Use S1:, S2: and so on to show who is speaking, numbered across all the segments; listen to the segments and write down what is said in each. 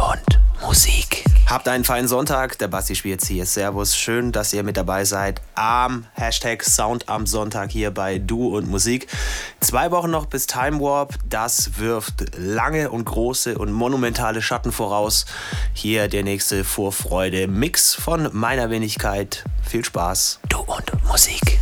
S1: und Musik.
S2: Habt einen feinen Sonntag. Der Basti spielt hier. Servus. Schön, dass ihr mit dabei seid am Hashtag Sound am Sonntag hier bei Du und Musik. Zwei Wochen noch bis Time Warp. Das wirft lange und große und monumentale Schatten voraus. Hier der nächste Vorfreude. Mix von meiner Wenigkeit. Viel Spaß.
S1: Du und Musik.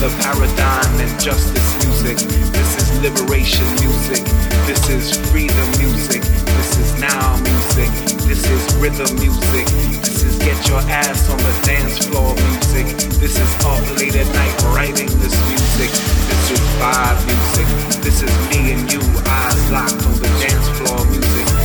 S3: the paradigm and justice music. This is liberation music. This is freedom music. This is now music. This is rhythm music. This is get your ass on the dance floor music. This is up late at night writing this music. This is vibe music. This is me and you eyes locked on the dance floor music.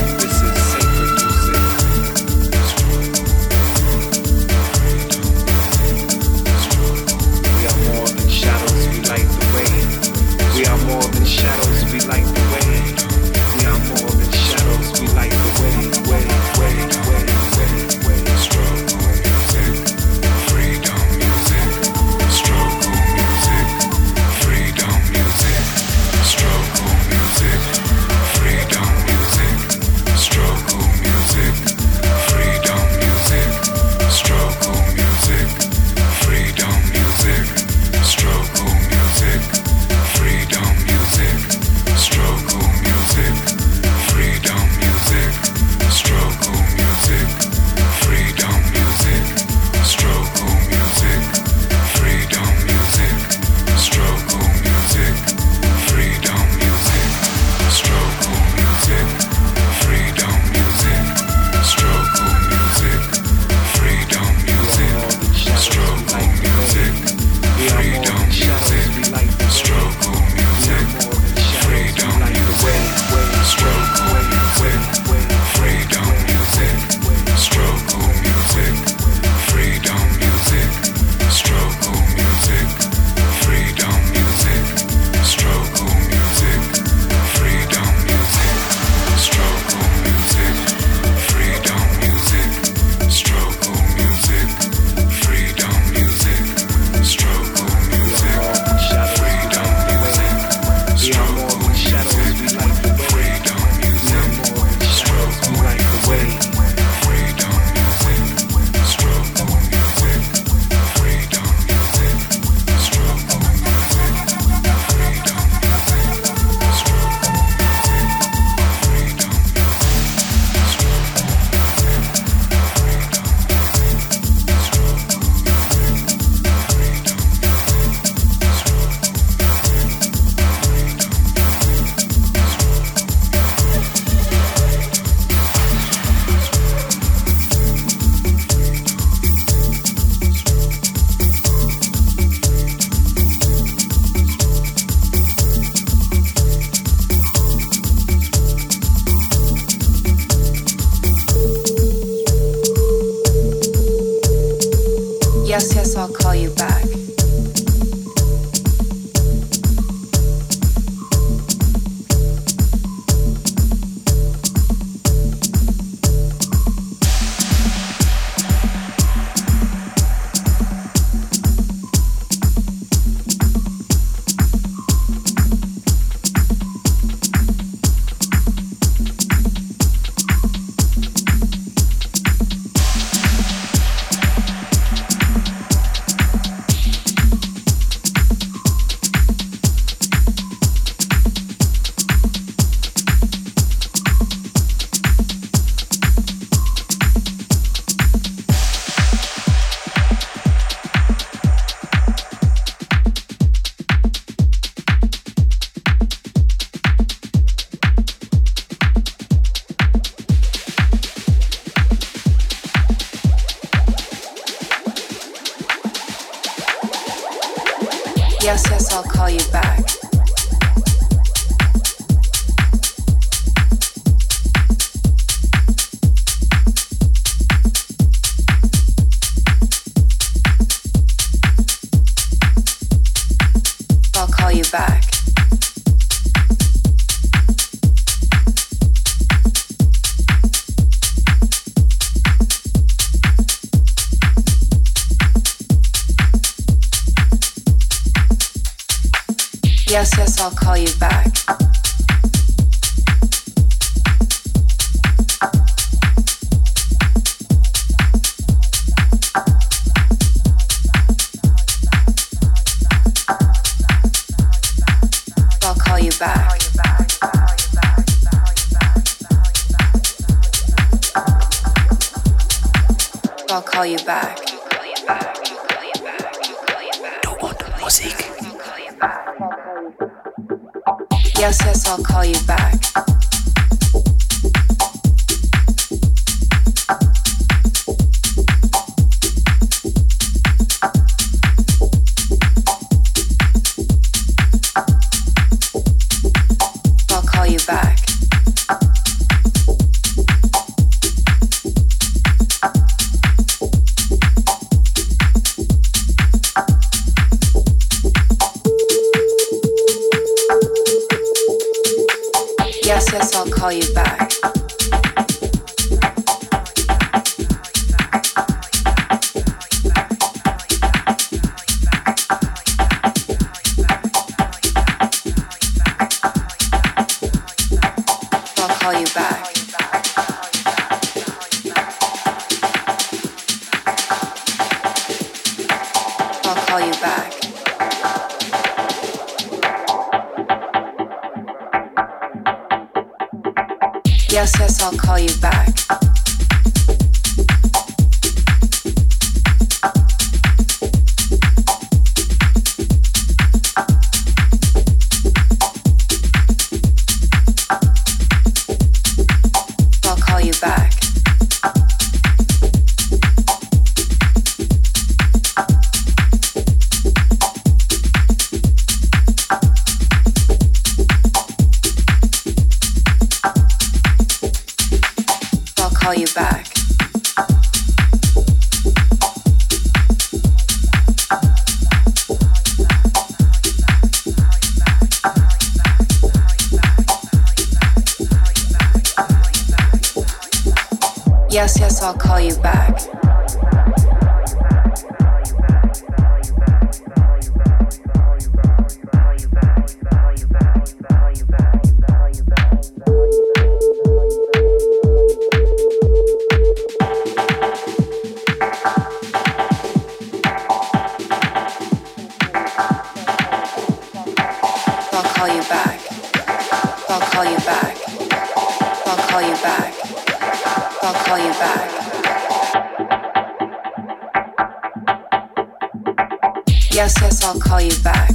S4: call you back. I'll call you back. I'll call you back. Yes, yes, I'll call you back.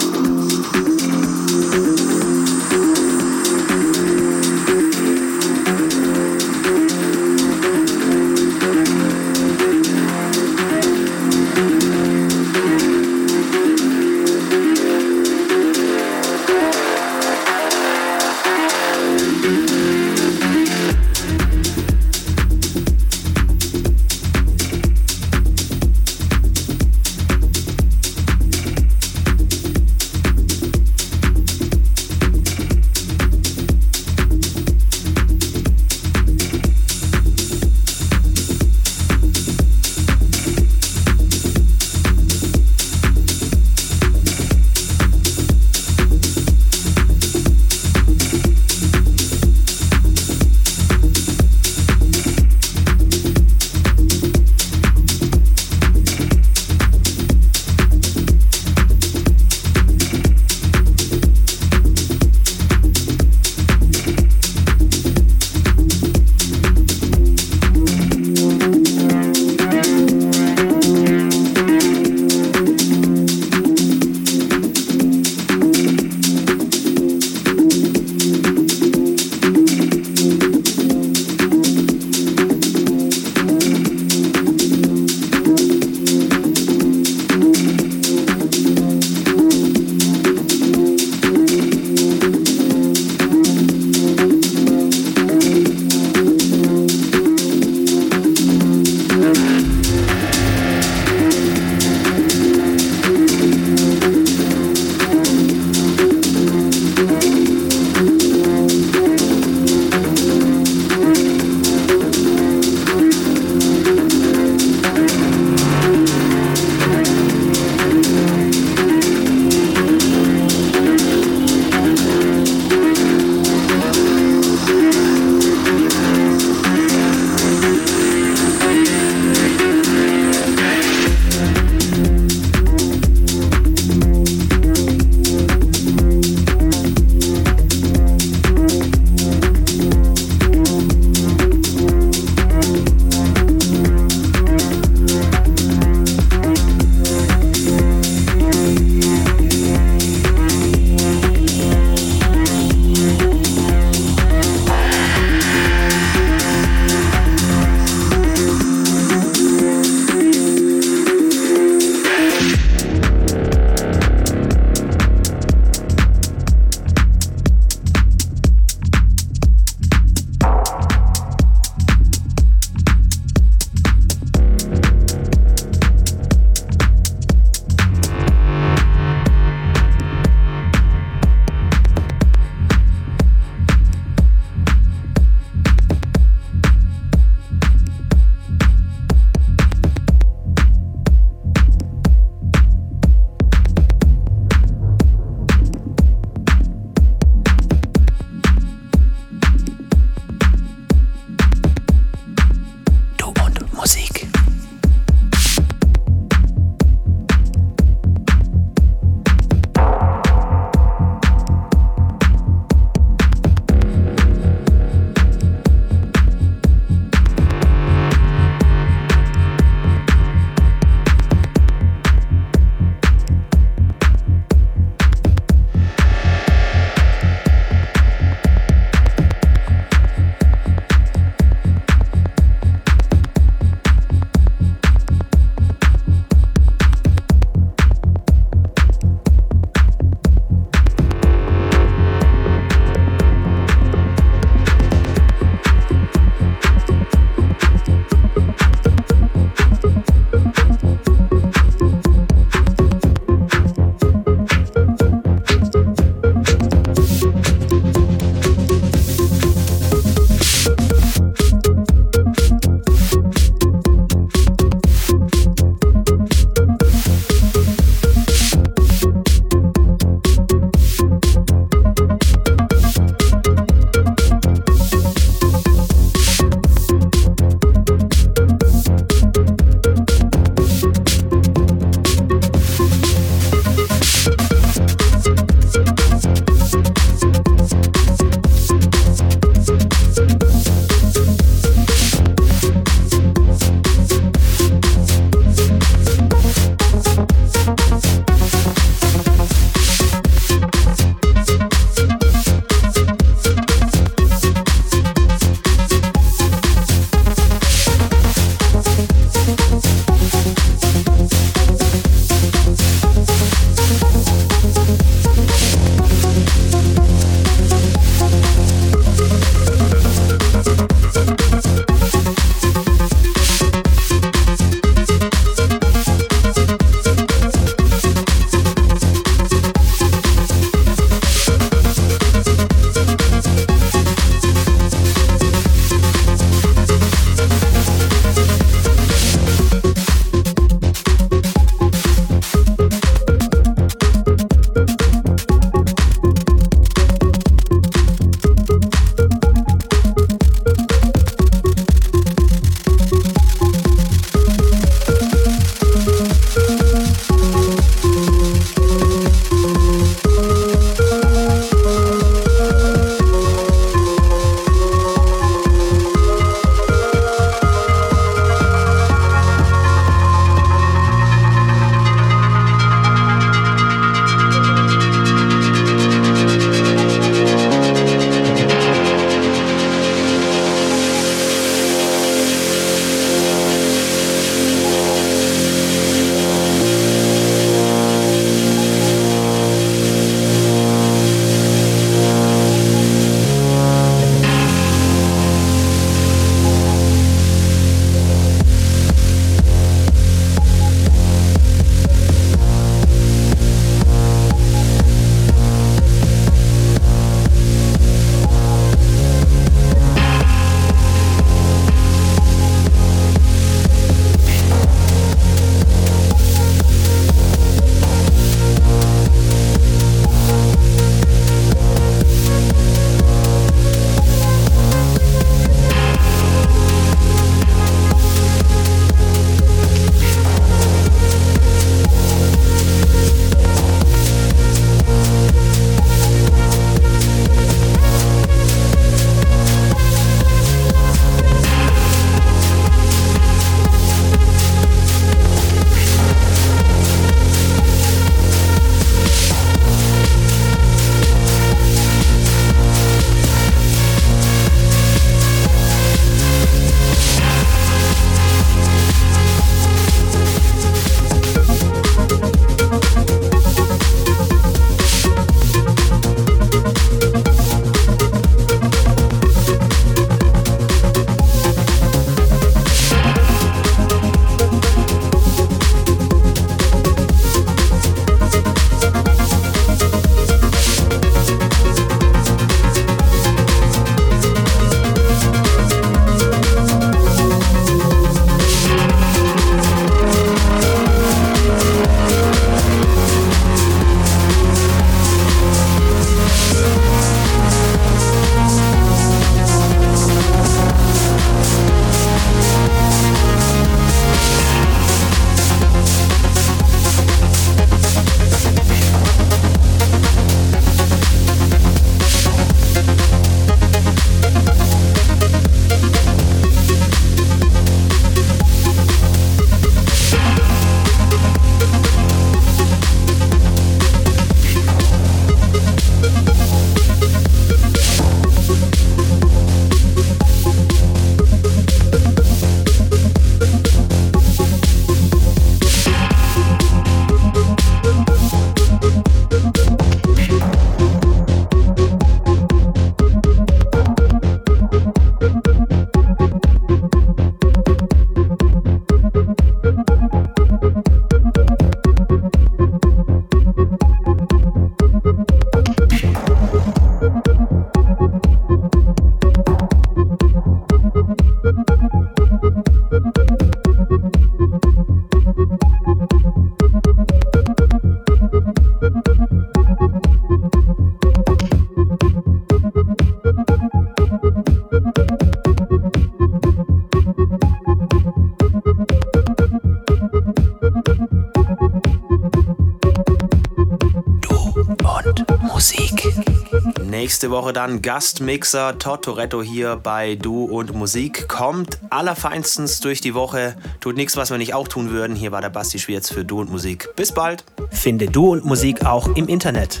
S2: Nächste Woche dann Gastmixer Todd Toretto hier bei Du und Musik. Kommt allerfeinstens durch die Woche. Tut nichts, was wir nicht auch tun würden. Hier war der Basti Schwierz für Du und Musik. Bis bald.
S5: Finde Du und Musik auch im Internet.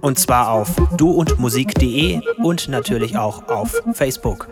S5: Und zwar auf duundmusik.de und natürlich auch auf Facebook.